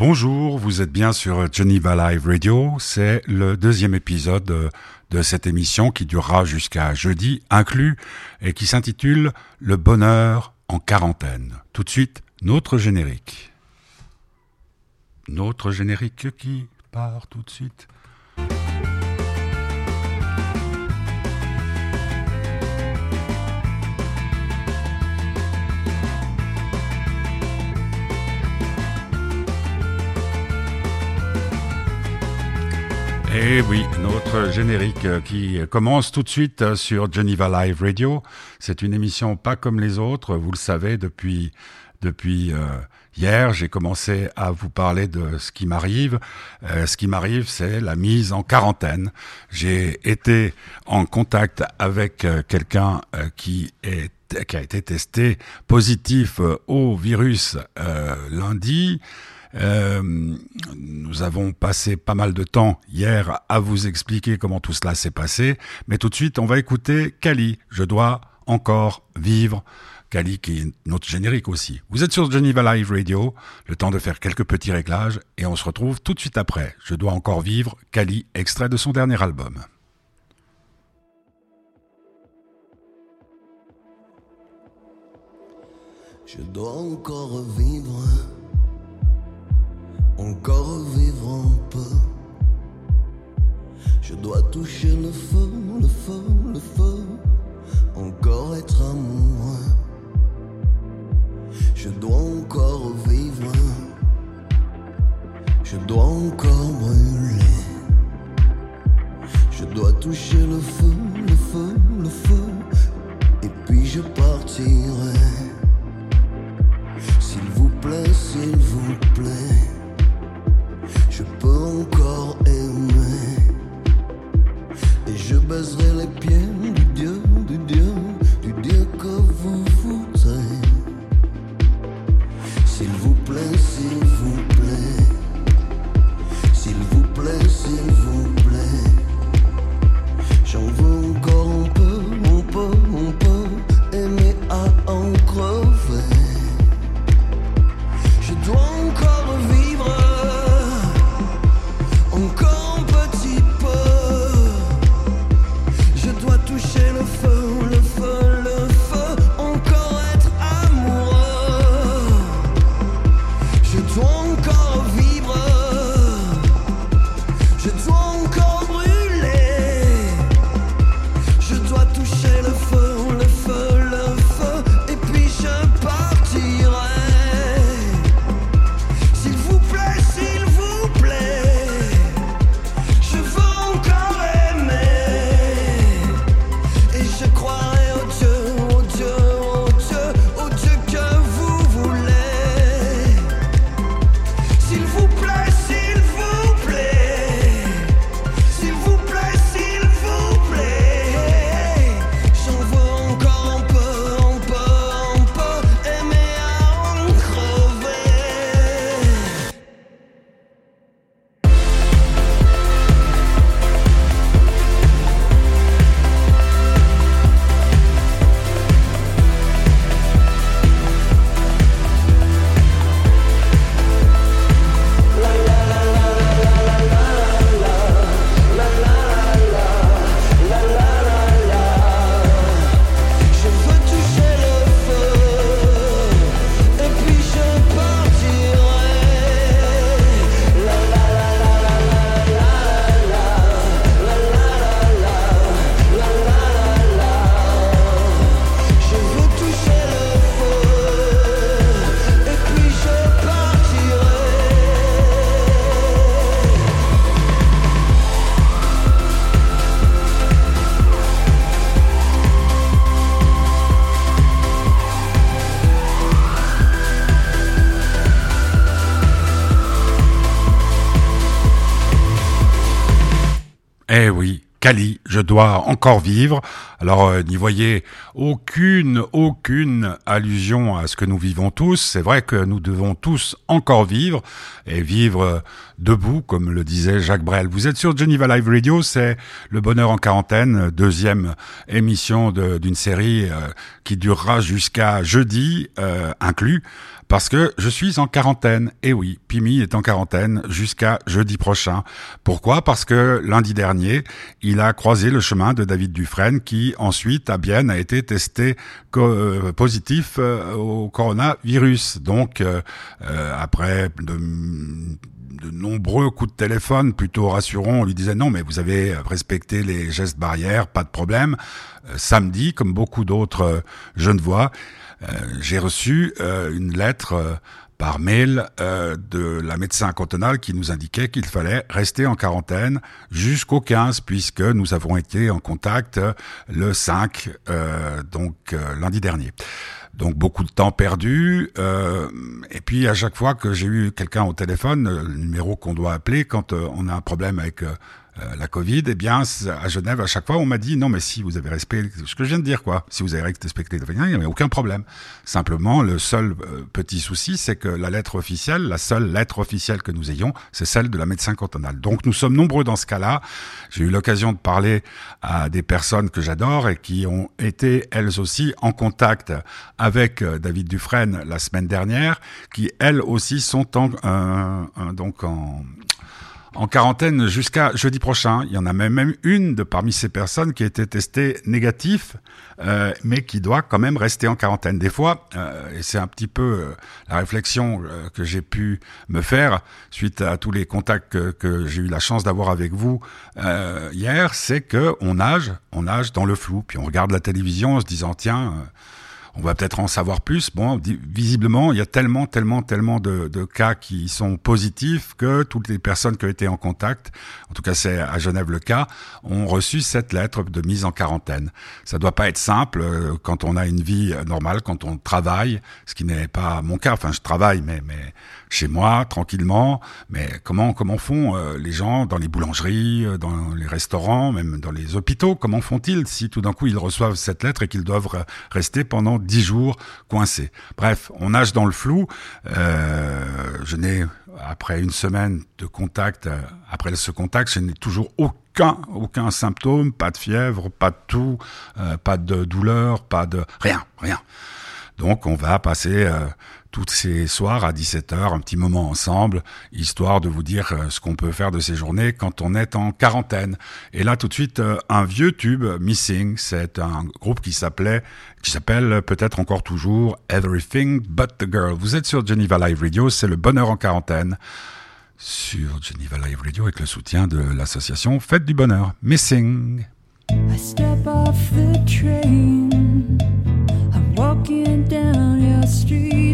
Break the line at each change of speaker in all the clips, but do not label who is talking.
Bonjour, vous êtes bien sur Geneva Live Radio. C'est le deuxième épisode de cette émission qui durera jusqu'à jeudi inclus et qui s'intitule Le bonheur en quarantaine. Tout de suite, notre générique. Notre générique qui part tout de suite. Et eh oui, notre générique qui commence tout de suite sur Geneva Live Radio. C'est une émission pas comme les autres, vous le savez, depuis, depuis euh, hier, j'ai commencé à vous parler de ce qui m'arrive. Euh, ce qui m'arrive, c'est la mise en quarantaine. J'ai été en contact avec euh, quelqu'un qui est qui a été testé positif au virus lundi. Euh, nous avons passé pas mal de temps hier à vous expliquer comment tout cela s'est passé, mais tout de suite on va écouter Kali. Je dois encore vivre. Kali qui est notre générique aussi. Vous êtes sur Geneva Live Radio, le temps de faire quelques petits réglages et on se retrouve tout de suite après. Je dois encore vivre. Kali, extrait de son dernier album.
Je dois encore vivre encore vivre un peu. Je dois toucher le feu, le feu, le feu, bez wylepie je dois encore vivre.
Alors euh, n'y voyez aucune, aucune allusion à ce que nous vivons tous. C'est vrai que nous devons tous encore vivre et vivre euh, debout, comme le disait Jacques Brel. Vous êtes sur Geneva Live Radio, c'est Le Bonheur en quarantaine, deuxième émission d'une série euh, qui durera jusqu'à jeudi inclus parce que je suis en quarantaine. Et oui, Pimi est en quarantaine jusqu'à jeudi prochain. Pourquoi? Parce que lundi dernier, il a croisé le chemin de David Dufresne qui ensuite à Bienne a été testé euh, positif euh, au coronavirus. Donc euh, après de nombreux coups de téléphone plutôt rassurants. On lui disait non, mais vous avez respecté les gestes barrières, pas de problème. samedi, comme beaucoup d'autres jeunes voix, j'ai reçu une lettre par mail de la médecin cantonale qui nous indiquait qu'il fallait rester en quarantaine jusqu'au 15 puisque nous avons été en contact le 5 donc lundi dernier. Donc beaucoup de temps perdu. et puis à chaque fois que j'ai eu quelqu'un au téléphone, le numéro qu'on doit appeler quand on a un problème avec euh, la Covid, eh bien, à Genève, à chaque fois, on m'a dit non, mais si vous avez respecté ce que je viens de dire, quoi. Si vous avez respecté, il n'y avait aucun problème. Simplement, le seul euh, petit souci, c'est que la lettre officielle, la seule lettre officielle que nous ayons, c'est celle de la médecin cantonale. Donc, nous sommes nombreux dans ce cas-là. J'ai eu l'occasion de parler à des personnes que j'adore et qui ont été elles aussi en contact avec euh, David Dufresne la semaine dernière, qui elles aussi sont en, donc en, en quarantaine jusqu'à jeudi prochain. Il y en a même une de parmi ces personnes qui a été testée négatif, euh, mais qui doit quand même rester en quarantaine. Des fois, euh, et c'est un petit peu euh, la réflexion que j'ai pu me faire suite à tous les contacts que, que j'ai eu la chance d'avoir avec vous hier, c'est que on nage, on nage dans le flou, puis on regarde la télévision en se disant tiens on va peut-être en savoir plus. Bon, visiblement, il y a tellement, tellement, tellement de, cas qui sont positifs que toutes les personnes qui ont été en contact, en tout cas c'est à Genève le cas, ont reçu cette lettre de mise en quarantaine. Ça doit pas être simple euh, quand on a une vie normale, quand on travaille, ce qui n'est pas mon cas. Enfin, je travaille, mais mais chez moi, tranquillement. Mais comment comment font euh, les gens dans les boulangeries, euh, dans les restaurants, même dans les hôpitaux? Comment font-ils si tout d'un coup ils reçoivent cette lettre et qu'ils doivent rester pendant dix jours coincés Bref, on nage dans le flou. Euh, je n'ai après une semaine de contact, après ce contact, je n'ai toujours aucun aucun symptôme, pas de fièvre, pas de toux, pas de douleur, pas de rien, rien. Donc on va passer tous ces soirs à 17h, un petit moment ensemble, histoire de vous dire euh, ce qu'on peut faire de ces journées quand on est en quarantaine. Et là, tout de suite, euh, un vieux tube, Missing, c'est un groupe qui s'appelait, qui s'appelle peut-être encore toujours Everything But the Girl. Vous êtes sur Geneva Live Radio, c'est le bonheur en quarantaine sur Geneva Live Radio avec le soutien de l'association Fête du Bonheur. Missing. I step off the train. I'm walking down your street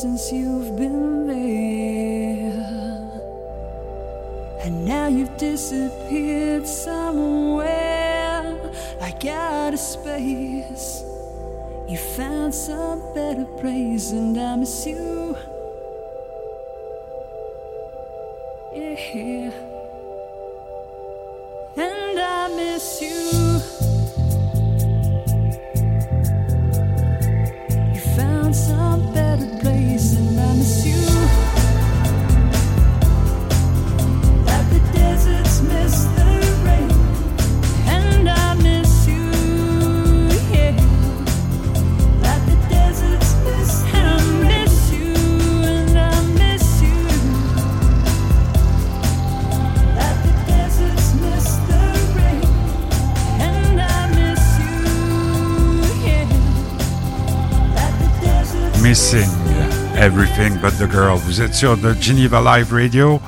since you've been there. And now
you've disappeared somewhere like out of space. You found some better place, and I miss you. Yeah.
Everything But the Girl. Vous êtes sur The Geneva Live Radio.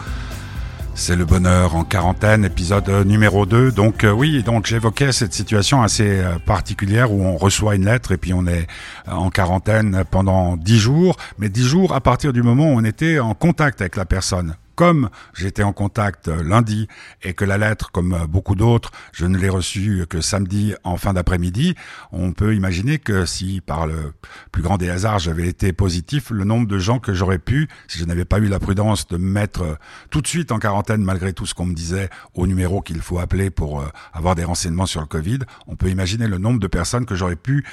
C'est le bonheur en quarantaine, épisode numéro 2. Donc euh, oui, donc j'évoquais cette situation assez euh, particulière où on reçoit une lettre et puis on est euh, en quarantaine pendant 10 jours, mais 10 jours à partir du moment où on était en contact avec la personne. Comme j'étais en contact euh, lundi et que la lettre, comme euh, beaucoup d'autres, je ne l'ai reçue que samedi en fin d'après-midi, on peut imaginer que si par le plus grand des hasards j'avais été positif, le nombre de gens que j'aurais pu, si je n'avais pas eu la prudence de me mettre euh, tout de suite en quarantaine malgré tout ce qu'on me disait au numéro qu'il faut appeler pour avoir des renseignements sur le Covid, on peut imaginer le nombre de personnes que j'aurais pu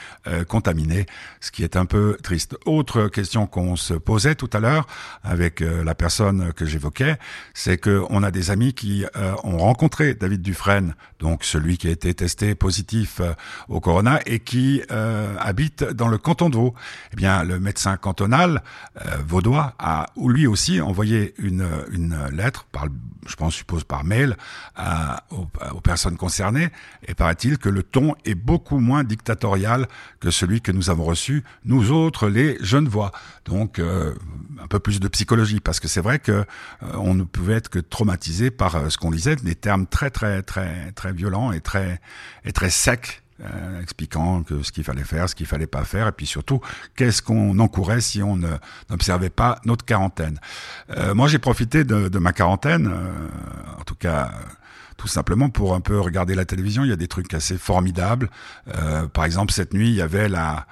contaminer, ce qui est un peu triste. Autre question qu'on se posait tout à l'heure avec la personne que j'évoquais, c'est que on a des amis qui euh, ont rencontré David Dufresne, donc celui qui a été testé positif euh, au corona et qui euh, habite dans le canton de Vaud. Eh bien, le médecin cantonal euh, vaudois a lui aussi envoyé une, une lettre, par, je pense, suppose par mail, aux, aux personnes concernées. Et paraît-il que le ton est beaucoup moins dictatorial que celui que nous avons reçu, nous autres, les jeunes voix. Donc, euh, un peu plus de psychologie, parce que c'est vrai que on ne pouvait être que traumatisé par euh, ce qu'on lisait, des termes très, très, très, très violents et très, et très secs. euh, expliquant que ce qu'il fallait faire, ce qu'il fallait pas faire, et puis surtout qu'est-ce qu'on encourait si on n'observait pas notre quarantaine. Euh, moi, j'ai profité de, de ma quarantaine, euh, en tout cas euh, tout simplement pour un peu regarder la télévision. Il y a des trucs assez formidables. Euh, par exemple, cette nuit, il y avait la,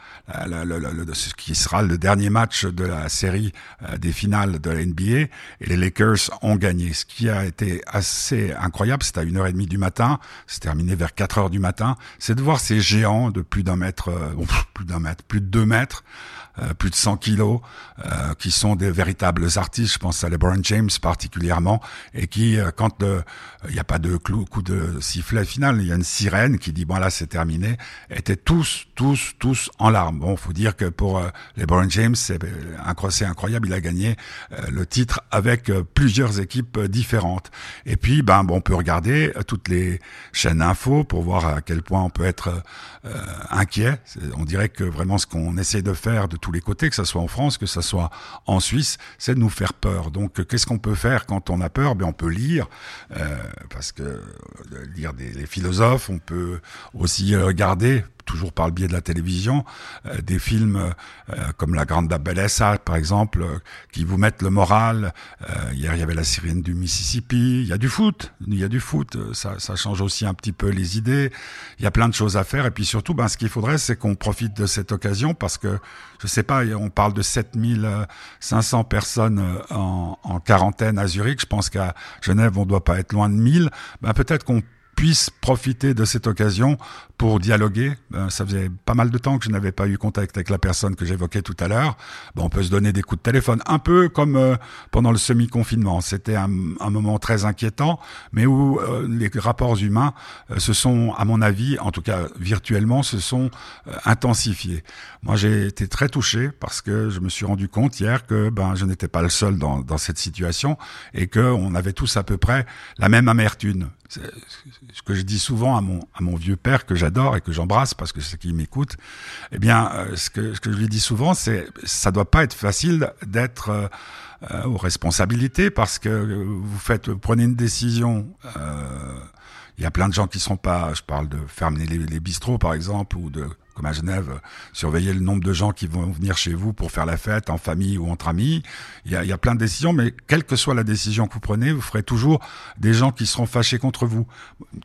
la- la- la- ce qui sera le dernier match de la série euh, des finales de la NBA, et les Lakers ont gagné. Ce qui a été assez incroyable, c'est à 1h30 du matin, c'est terminé vers 4h du matin, c'est de voir ces géants de plus d'un mètre, euh, plus d'un mètre, plus de deux mètres, plus de 100 kilos, euh, qui sont des véritables artistes. Je pense à LeBron James particulièrement, et qui, euh, quand euh, il n'y a pas de clou, coup de sifflet final, il y a une sirène qui dit bon là c'est terminé, étaient tous, tous, tous en larmes. Bon, faut dire que pour euh, LeBron James, c'est euh, incroyable. Il a gagné euh, le titre avec euh, plusieurs équipes euh, différentes. Et puis, ben, bon, on peut regarder euh, toutes les chaînes info pour voir à quel point on peut être euh, inquiet. On dirait que vraiment ce qu'on essaie de faire de tous les côtés, que ce soit en France, que ce soit en Suisse, c'est de nous faire peur. Donc, euh, qu'est-ce qu'on peut faire quand on a peur? Ben, on peut lire, euh, parce que euh, lire des les philosophes, on peut aussi regarder toujours par le biais de la télévision, euh, des films euh, comme La Grande Bellezza, par exemple, euh, qui vous mettent le moral. Euh, hier, il y avait la sirène du Mississippi. Il y a du foot. Il y a du foot. Euh, Ça, ça change aussi un petit peu les idées. Il y a plein de choses à faire. Et puis surtout, ben, ce qu'il faudrait, c'est qu'on profite de cette occasion parce que, je sais pas, on parle de 7500 personnes en, en quarantaine à Zurich. Je pense qu'à Genève, on doit pas être loin de 1000. Ben, peut-être qu'on puisse profiter de cette occasion pour dialoguer. Ben, ça faisait pas mal de temps que je n'avais pas eu contact avec la personne que j'évoquais tout à l'heure. Bon, on peut se donner des coups de téléphone, un peu comme euh, pendant le semi-confinement. C'était un, un moment très inquiétant, mais où euh, les rapports humains euh, se sont, à mon avis, en tout cas virtuellement, se sont euh, intensifiés. Moi, j'ai été très touché parce que je me suis rendu compte hier que ben je n'étais pas le seul dans, dans cette situation et que on avait tous à peu près la même amertume. Ce que je dis souvent à mon à mon vieux père que j'adore et que j'embrasse parce que c'est qui m'écoute. Eh bien, euh, ce que je lui dis souvent, c'est ça doit pas être facile d'être euh, euh, aux responsabilités parce que vous faites, vous prenez une décision. il y a plein de gens qui sont pas. Je parle de fermer les, les bistrots par exemple ou de comme à Genève, euh, surveiller le nombre de gens qui vont venir chez vous pour faire la fête en famille ou entre amis. Il y a, plein de décisions, mais quelle que soit la décision que vous prenez, vous ferez toujours des gens qui seront fâchés contre vous.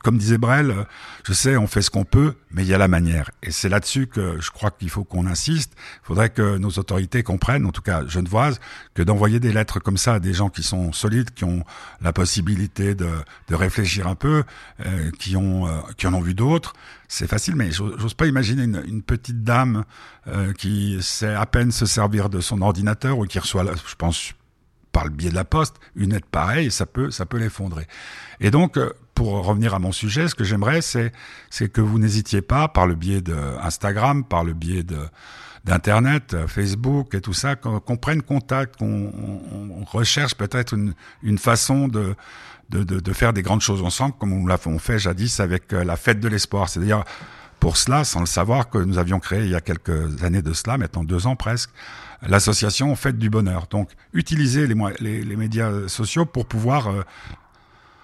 Comme disait Brel, euh, je sais, on fait ce qu'on peut, mais il y a la manière. Et c'est là-dessus que je crois qu'il faut qu'on insiste. Il faudrait que nos autorités comprennent, en tout cas genevoises, que d'envoyer des lettres comme ça à des gens qui sont solides, qui ont la possibilité de, de réfléchir un peu, euh, qui ont euh, qui en ont vu d'autres, c'est facile, mais j'ose pas imaginer une, petite dame euh, qui sait à peine se servir de son ordinateur ou qui reçoit, je pense, par le biais de la poste, une aide pareille, ça peut, ça peut l'effondrer. Et donc, euh, pour revenir à mon sujet, ce que j'aimerais, c'est, c'est que vous n'hésitiez pas, par le biais de Instagram, par le biais de d'internet, euh, Facebook et tout ça, qu'on, prenne contact, qu'on on- on recherche peut-être une, une façon de, de, de, faire des grandes choses ensemble, comme on l'a fait jadis avec euh, la fête de l'espoir. C'est-à-dire, pour cela, sans le savoir, que nous avions créé il y a quelques années de cela, maintenant deux ans presque, l'association Fête du Bonheur. Donc, utilisez les, les, les médias sociaux pour pouvoir euh,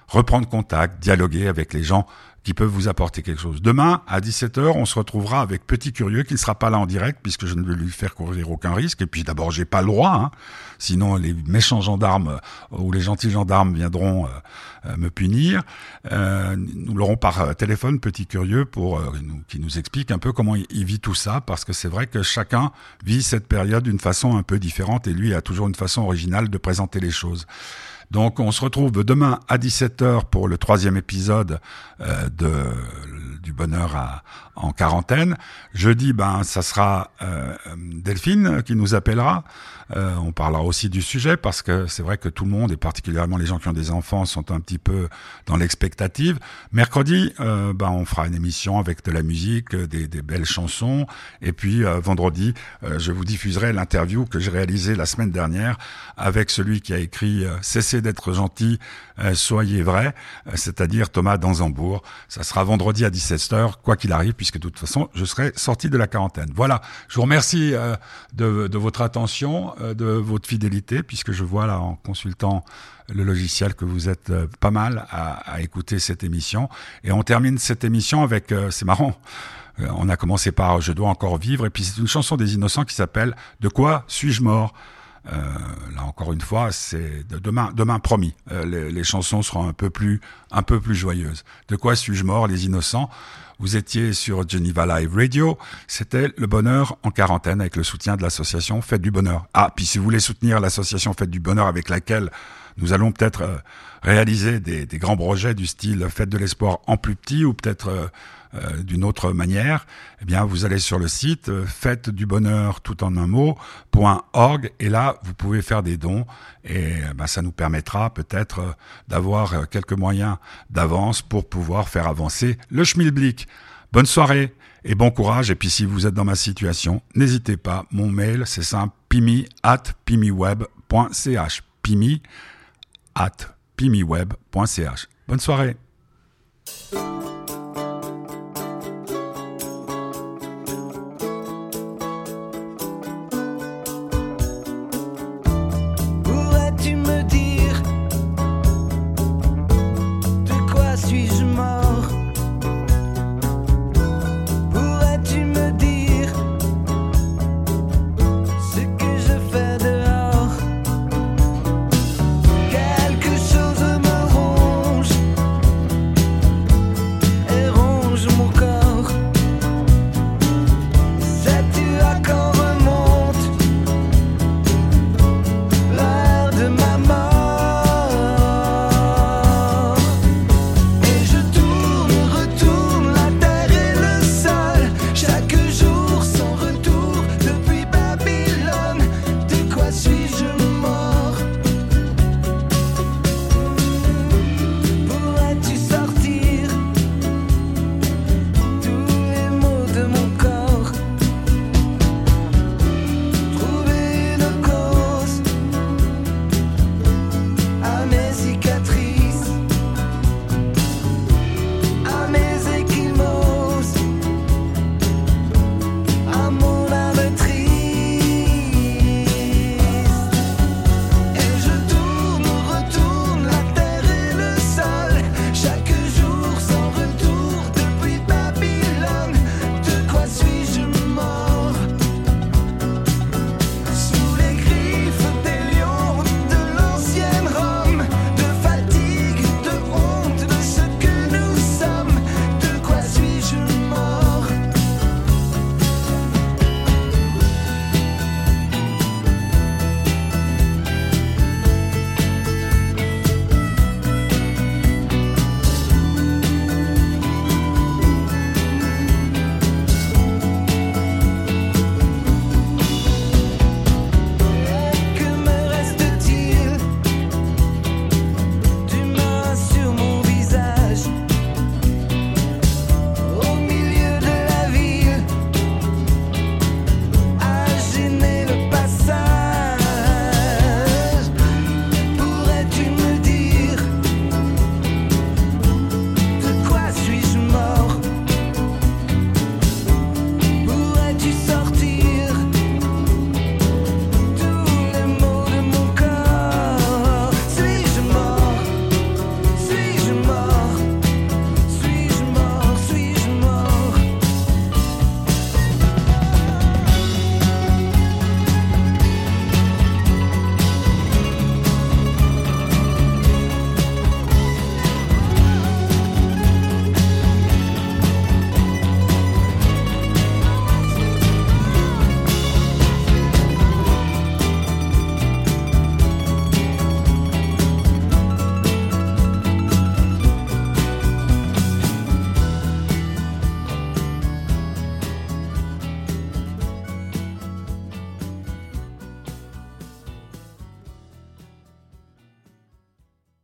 reprendre contact, dialoguer avec les gens qui peuvent vous apporter quelque chose. Demain, à 17h, on se retrouvera avec Petit Curieux, qui ne sera pas là en direct, puisque je ne vais lui faire courir aucun risque. Et puis d'abord, j'ai pas le droit, hein. sinon les méchants gendarmes euh, ou les gentils gendarmes viendront euh, euh, me punir. Euh, nous l'aurons par euh, téléphone, Petit Curieux, pour euh, qui nous explique un peu comment il vit tout ça, parce que c'est vrai que chacun vit cette période d'une façon un peu différente, et lui a toujours une façon originale de présenter les choses. Donc on se retrouve demain à 17h pour le troisième épisode euh, de du bonheur en quarantaine. Jeudi, ben ça sera euh, Delphine qui nous appellera. Euh, on parlera aussi du sujet parce que c'est vrai que tout le monde, et particulièrement les gens qui ont des enfants, sont un petit peu dans l'expectative. Mercredi, euh, ben on fera une émission avec de la musique, euh, des, des belles chansons, et puis euh, vendredi, euh, je vous diffuserai l'interview que j'ai réalisée la semaine dernière avec celui qui a écrit Cessez d'être gentil, soyez vrai, c'est-à-dire Thomas Danzambourg. Ça sera vendredi à 17h, quoi qu'il arrive, puisque de toute façon, je serai sorti de la quarantaine. Voilà, je vous remercie de, de votre attention, de votre fidélité, puisque je vois là en consultant le logiciel que vous êtes euh, pas mal à, à écouter cette émission. Et on termine cette émission avec, euh, c'est marrant, euh, on a commencé par Je dois encore vivre, et puis c'est une chanson des innocents qui s'appelle De quoi suis-je mort? Euh, là encore une fois, c'est de demain, demain promis. Euh, les, les chansons seront un peu plus, un peu plus joyeuses. De quoi suis-je mort, les innocents? Vous étiez sur Geneva Live Radio. C'était le bonheur en quarantaine avec le soutien de l'association Fête du Bonheur. Ah, puis si vous voulez soutenir l'association Fête du Bonheur avec laquelle nous allons peut-être euh, réaliser des, des grands projets du style Fête de l'espoir en plus petit ou peut-être euh, d'une autre manière, eh bien, vous allez sur le site euh, fête du bonheur tout en un mot .org et là, vous pouvez faire des dons et euh, ben, ça nous permettra peut-être euh, d'avoir quelques moyens d'avance pour pouvoir faire avancer le schmilblick. Bonne soirée et bon courage. Et puis, si vous êtes dans ma situation, n'hésitez pas. Mon mail, c'est simple, pimi at pimiweb.ch. Pimi at pimiweb.ch. Bonne soirée.